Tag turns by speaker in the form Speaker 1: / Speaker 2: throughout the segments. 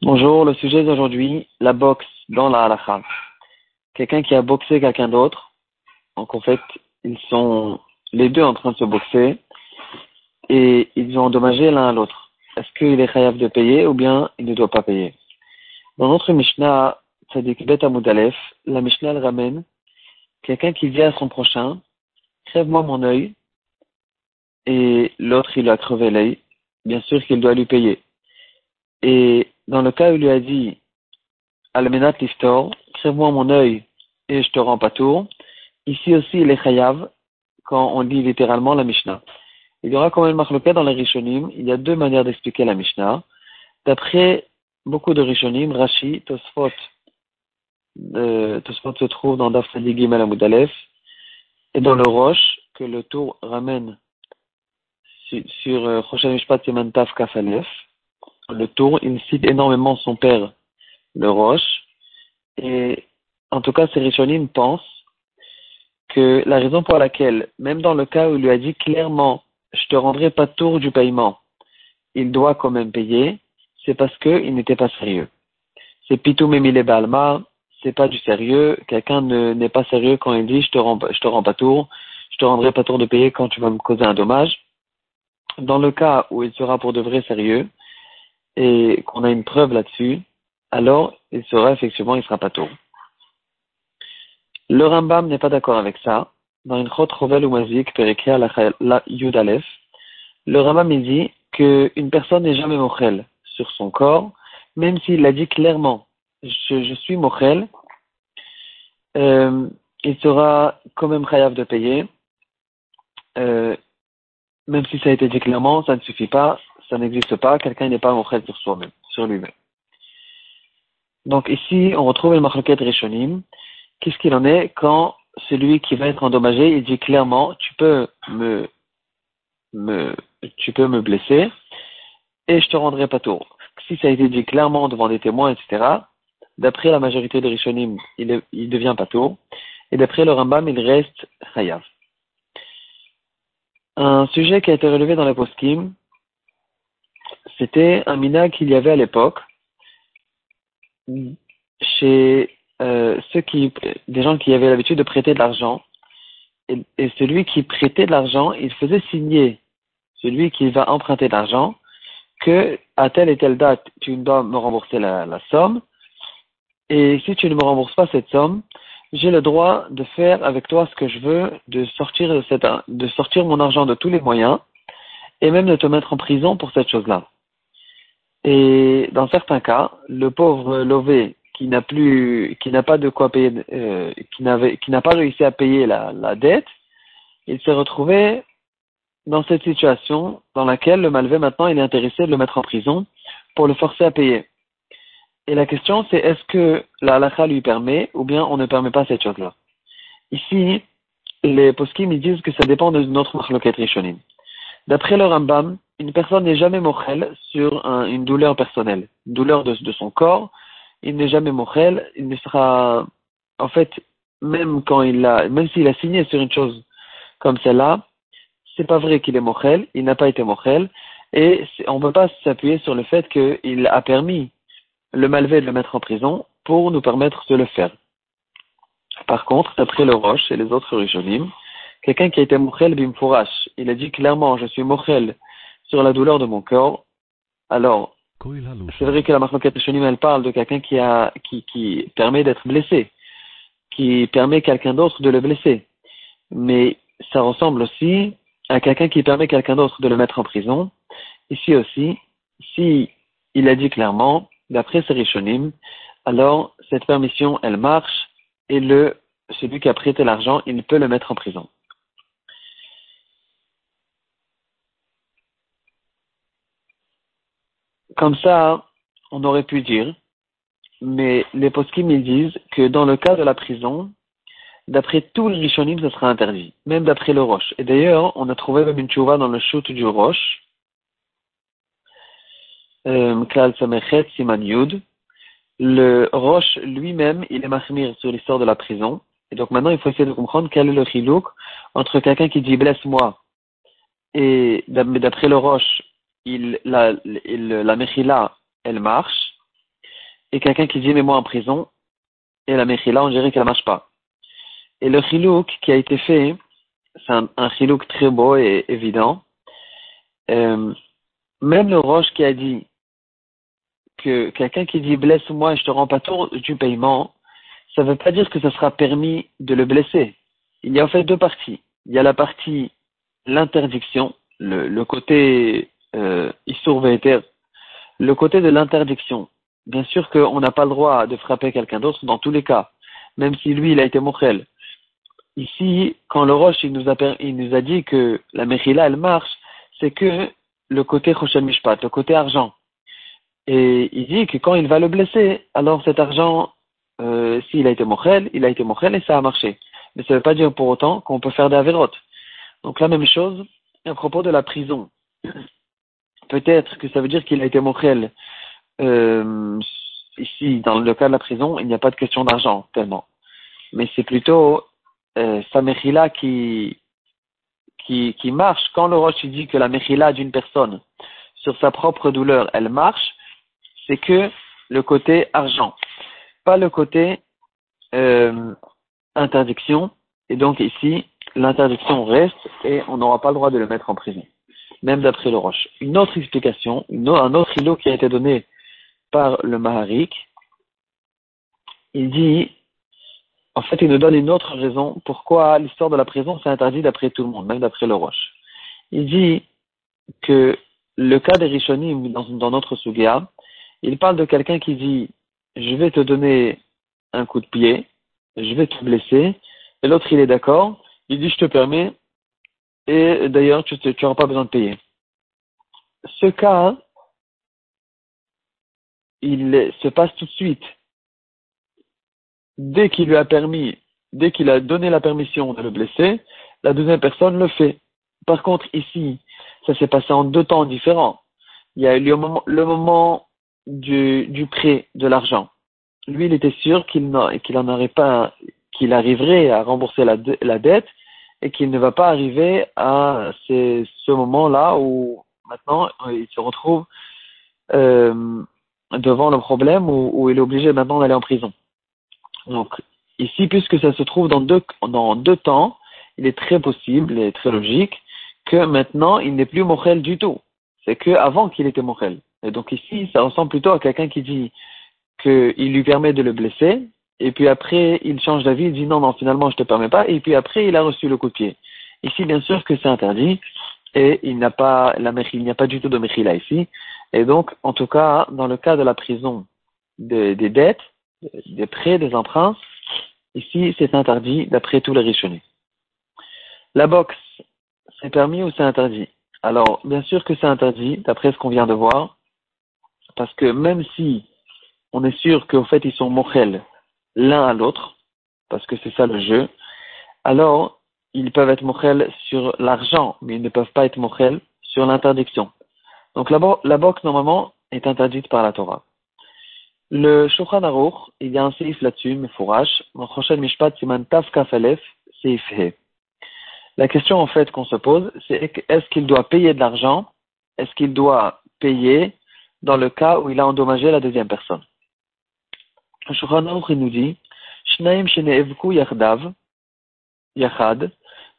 Speaker 1: Bonjour, le sujet d'aujourd'hui, la boxe dans la halakha. Quelqu'un qui a boxé quelqu'un d'autre, donc en fait, ils sont les deux en train de se boxer et ils ont endommagé l'un à l'autre. Est-ce qu'il est chayav de payer ou bien il ne doit pas payer? Dans notre Mishnah, Tzadik Bet Aleph, la Mishnah ramène quelqu'un qui dit à son prochain, crève-moi mon œil, et l'autre il a crevé l'œil, bien sûr qu'il doit lui payer. Et dans le cas où il lui a dit, Almenat Liftor, crève-moi mon œil et je te rends pas tour, ici aussi il est chayav quand on dit littéralement la Mishnah. Il y aura quand même marqué dans les Rishonim, il y a deux manières d'expliquer la Mishnah. D'après beaucoup de Rishonim, Rashi, Tosfot, euh, Tosfot se trouve dans Daf Gimel Amudalef, et dans le Roche, que le tour ramène sur Choshen Mishpat. Le tour, il cite énormément son père, le Roche, et en tout cas, ces Rishonim pensent que la raison pour laquelle, même dans le cas où il lui a dit clairement, je te rendrai pas tour du paiement, il doit quand même payer, c'est parce qu'il n'était pas sérieux. C'est Pitou Memile Balma, c'est pas du sérieux. Quelqu'un n'est pas sérieux quand il dit je te rends, je te rends pas tour, je te rendrai pas tour de payer quand tu vas me causer un dommage. Dans le cas où il sera pour de vrai sérieux et qu'on a une preuve là-dessus, alors il sera effectivement, il sera pas tour. Le Rambam n'est pas d'accord avec ça. Dans une Chot Rovel ou Mazik, la Yud Aleph, le Rambam il dit qu'une personne n'est jamais mochel sur son corps, même s'il l'a dit clairement, je, je suis mochel, euh, il sera quand même chayav de payer, euh, même si ça a été dit clairement, ça ne suffit pas, ça n'existe pas, quelqu'un n'est pas mochel sur soi-même, sur lui-même. Donc ici, on retrouve le machloket Rishonim, qu'est-ce qu'il en est quand celui qui va être endommagé, il dit clairement, tu peux me, me, tu peux me blesser et je te rendrai pas tour. Si ça a été dit clairement devant des témoins, etc., d'après la majorité des Rishonim, il, devient pas tour. Et d'après le Rambam, il reste chayav. Un sujet qui a été relevé dans la poskim, c'était un mina qu'il y avait à l'époque chez euh, ceux qui, des gens qui avaient l'habitude de prêter de l'argent, et, celui qui prêtait de l'argent, il faisait signer celui qui va emprunter de l'argent que à telle et telle date, tu dois me rembourser la somme, et si tu ne me rembourses pas cette somme, j'ai le droit de faire avec toi ce que je veux, de sortir, de, cette, de sortir mon argent de tous les moyens, et même de te mettre en prison pour cette chose-là. Et dans certains cas, le pauvre Lové qui n'a plus, qui n'a pas de quoi payer, euh, qui n'avait, qui n'a pas réussi à payer la, la dette, il s'est retrouvé dans cette situation dans laquelle le malvé maintenant il est intéressé de le mettre en prison pour le forcer à payer. Et la question c'est est-ce que la halakha lui permet ou bien on ne permet pas cette chose-là? Ici, les poskim ils disent que ça dépend de notre marloquette rishonim. D'après le Rambam, une personne n'est jamais mochel sur une douleur personnelle, douleur de, de son corps, il n'est jamais mochel, il ne sera, en fait, même quand il a, même s'il a signé sur une chose comme celle-là, c'est pas vrai qu'il est mochel, il n'a pas été mochel, et on ne peut pas s'appuyer sur le fait qu'il a permis le malvé de le mettre en prison pour nous permettre de le faire. Par contre, d'après le Roche et les autres Rishonim, quelqu'un qui a été mochel bimfourash, il a dit clairement, je suis mochel sur la douleur de mon corps, alors c'est vrai que la marque Shonim, elle parle de quelqu'un qui, a, qui, qui permet d'être blessé, qui permet quelqu'un d'autre de le blesser. Mais ça ressemble aussi à quelqu'un qui permet quelqu'un d'autre de le mettre en prison. Ici aussi, si il a dit clairement, d'après Rishonim, alors cette permission, elle marche et le, celui qui a prêté l'argent, il peut le mettre en prison. Comme ça, on aurait pu dire, mais les poskim ils disent que dans le cas de la prison, d'après tous les rishonim, ce sera interdit, même d'après le roche. Et d'ailleurs, on a trouvé même une dans le shoot du roche, le roche lui-même, il est mahmir sur l'histoire de la prison. Et donc maintenant, il faut essayer de comprendre quel est le chilouk entre quelqu'un qui dit blesse-moi et d'après le roche, il, la, il, la Mechila, elle marche, et quelqu'un qui dit, mais moi en prison, et la Mechila, on dirait qu'elle marche pas. Et le chilouk qui a été fait, c'est un, un très beau et évident. Euh, même le Roche qui a dit que quelqu'un qui dit blesse-moi et je te rends pas tour du paiement, ça ne veut pas dire que ça sera permis de le blesser. Il y a en fait deux parties. Il y a la partie l'interdiction, le, côté euh, le côté de l'interdiction. Bien sûr qu'on n'a pas le droit de frapper quelqu'un d'autre dans tous les cas, même si lui il a été morel. Ici, quand le Roche nous a, il nous a dit que la Mechila elle marche, c'est que le côté Rochel Mishpat, le côté argent. Et il dit que quand il va le blesser, alors cet argent, euh, s'il a été mochel, il a été mochel et ça a marché. Mais ça ne veut pas dire pour autant qu'on peut faire des avérotes. Donc la même chose à propos de la prison. Peut-être que ça veut dire qu'il a été mochel. Euh, ici, dans le cas de la prison, il n'y a pas de question d'argent tellement. Mais c'est plutôt euh, sa mechila qui, qui, qui marche. Quand le roche dit que la mechila d'une personne sur sa propre douleur, elle marche, c'est que le côté argent, pas le côté euh, interdiction. Et donc ici, l'interdiction reste et on n'aura pas le droit de le mettre en prison, même d'après le Roche. Une autre explication, un autre îlot qui a été donné par le Maharik, il dit, en fait, il nous donne une autre raison pourquoi l'histoire de la prison c'est interdit d'après tout le monde, même d'après le Roche. Il dit que le cas des Rishonim dans, dans notre Sugia, il parle de quelqu'un qui dit je vais te donner un coup de pied, je vais te blesser, et l'autre il est d'accord, il dit je te permets, et d'ailleurs tu n'auras pas besoin de payer. Ce cas, il se passe tout de suite. Dès qu'il lui a permis, dès qu'il a donné la permission de le blesser, la deuxième personne le fait. Par contre, ici, ça s'est passé en deux temps différents. Il y a eu le moment, le moment du, du prêt de l'argent. Lui, il était sûr qu'il qu'il en aurait pas, qu'il arriverait à rembourser la, la dette et qu'il ne va pas arriver à ces, ce moment-là où maintenant il se retrouve euh, devant le problème où, où, il est obligé maintenant d'aller en prison. Donc ici, puisque ça se trouve dans deux, dans deux temps, il est très possible et très logique que maintenant il n'est plus morel du tout. C'est que avant qu'il était morel. Donc ici, ça ressemble plutôt à quelqu'un qui dit qu'il lui permet de le blesser, et puis après, il change d'avis, il dit non, non, finalement, je te permets pas, et puis après, il a reçu le coup de pied. Ici, bien sûr que c'est interdit, et il n'a pas, la il n'y a pas du tout de là ici. Et donc, en tout cas, dans le cas de la prison des, des dettes, des prêts, des emprunts, ici, c'est interdit d'après tous les richonnés. La boxe, c'est permis ou c'est interdit? Alors, bien sûr que c'est interdit, d'après ce qu'on vient de voir, parce que même si on est sûr qu'au fait ils sont mochel l'un à l'autre, parce que c'est ça le jeu, alors ils peuvent être mochel sur l'argent, mais ils ne peuvent pas être mochel sur l'interdiction. Donc la, la boxe normalement est interdite par la Torah. Le Shulchan Aruch, il y a un séif là-dessus, mais fourrage, Mishpat Siman Taf Kafalef, La question en fait qu'on se pose, c'est est-ce qu'il doit payer de l'argent? Est-ce qu'il doit payer dans le cas où il a endommagé la deuxième personne. Le nous dit,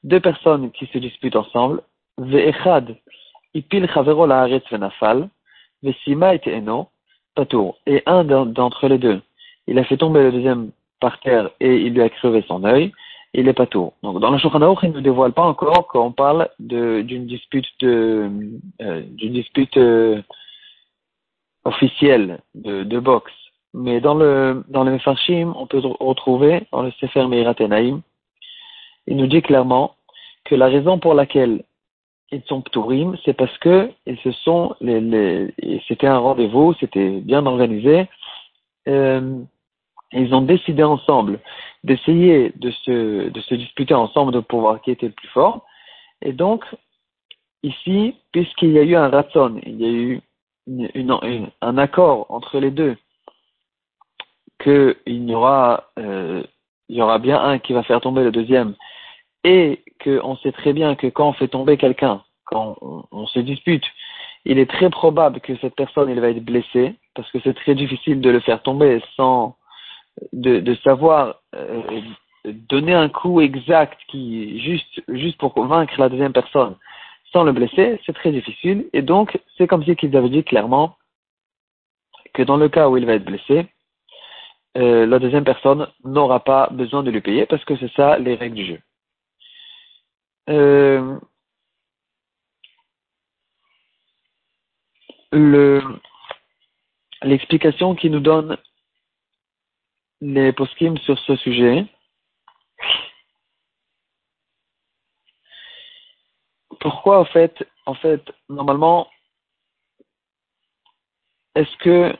Speaker 1: deux personnes qui se disputent ensemble, Ve'echad, Ipil Chavero Laaretz Venafal, Ve'sima et Eno, Patour. Et un d'entre les deux, il a fait tomber le deuxième par terre et il lui a crevé son œil, il est patour. Donc dans le Shulchan il ne dévoile pas encore qu'on parle d'une dispute de, euh, d'une dispute euh, officiel de, boxe. Mais dans le dans le Mefarshim, on peut retrouver dans le Sefer Meirat il nous dit clairement que la raison pour laquelle ils sont ptourim, c'est parce que ils se sont c'était un rendez-vous, c'était bien organisé. Euh, ils ont décidé ensemble d'essayer de se de se disputer ensemble de pouvoir qui était le plus fort. Et donc ici, puisqu'il y a eu un ratson, il y a eu une, un accord entre les deux qu'il y aura euh, il y aura bien un qui va faire tomber le deuxième et qu'on sait très bien que quand on fait tomber quelqu'un, quand on, se dispute, il est très probable que cette personne il va être blessée parce que c'est très difficile de le faire tomber sans de, savoir euh, donner un coup exact qui juste juste pour convaincre la deuxième personne sans le blesser, c'est très difficile et donc c'est comme si qu'ils avaient dit clairement que dans le cas où il va être blessé, euh, la deuxième personne n'aura pas besoin de lui payer parce que c'est ça les règles du jeu. Euh, le l'explication qui nous donne les poskim sur ce sujet. Pourquoi en fait, en fait, normalement, est-ce que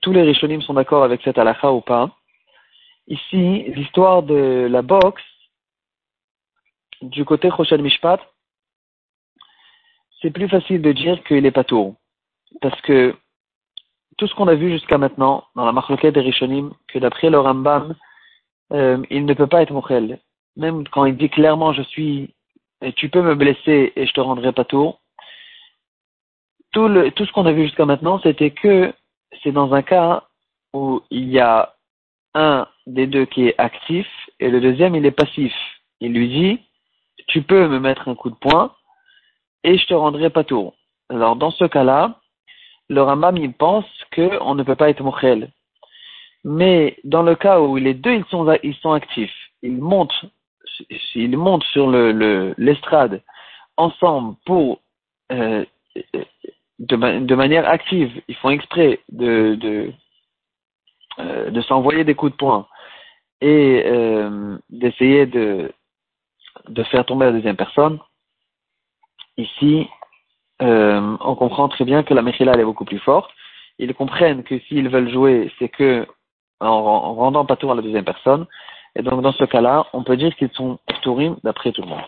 Speaker 1: tous les Rishonim sont d'accord avec cette halakha ou pas? Ici, l'histoire de la boxe, du côté Choshen Mishpat, c'est plus facile de dire qu'il est pas tout. Parce que tout ce qu'on a vu jusqu'à maintenant dans la marloquette des Rishonim, que d'après le Rambam, euh, il ne peut pas être mochel. Même quand il dit clairement je suis, et tu peux me blesser et je te rendrai pas tour. Tout, tout ce qu'on a vu jusqu'à maintenant, c'était que c'est dans un cas où il y a un des deux qui est actif et le deuxième il est passif. Il lui dit tu peux me mettre un coup de poing et je te rendrai pas tour. Alors dans ce cas-là, le Rambam il pense qu'on ne peut pas être mochel. Mais dans le cas où les deux ils sont, ils sont actifs, ils montent, ils montent sur le, l'estrade ensemble pour euh, de, manière active, ils font exprès de, euh, s'envoyer des coups de poing et euh, d'essayer de, faire tomber la deuxième personne. Ici, on comprend très bien que la Mechila est beaucoup plus forte. Ils comprennent que s'ils veulent jouer, c'est que en, rendant pas tour à la deuxième personne. Et donc dans ce cas-là, on peut dire qu'ils sont tourim d'après tout le monde.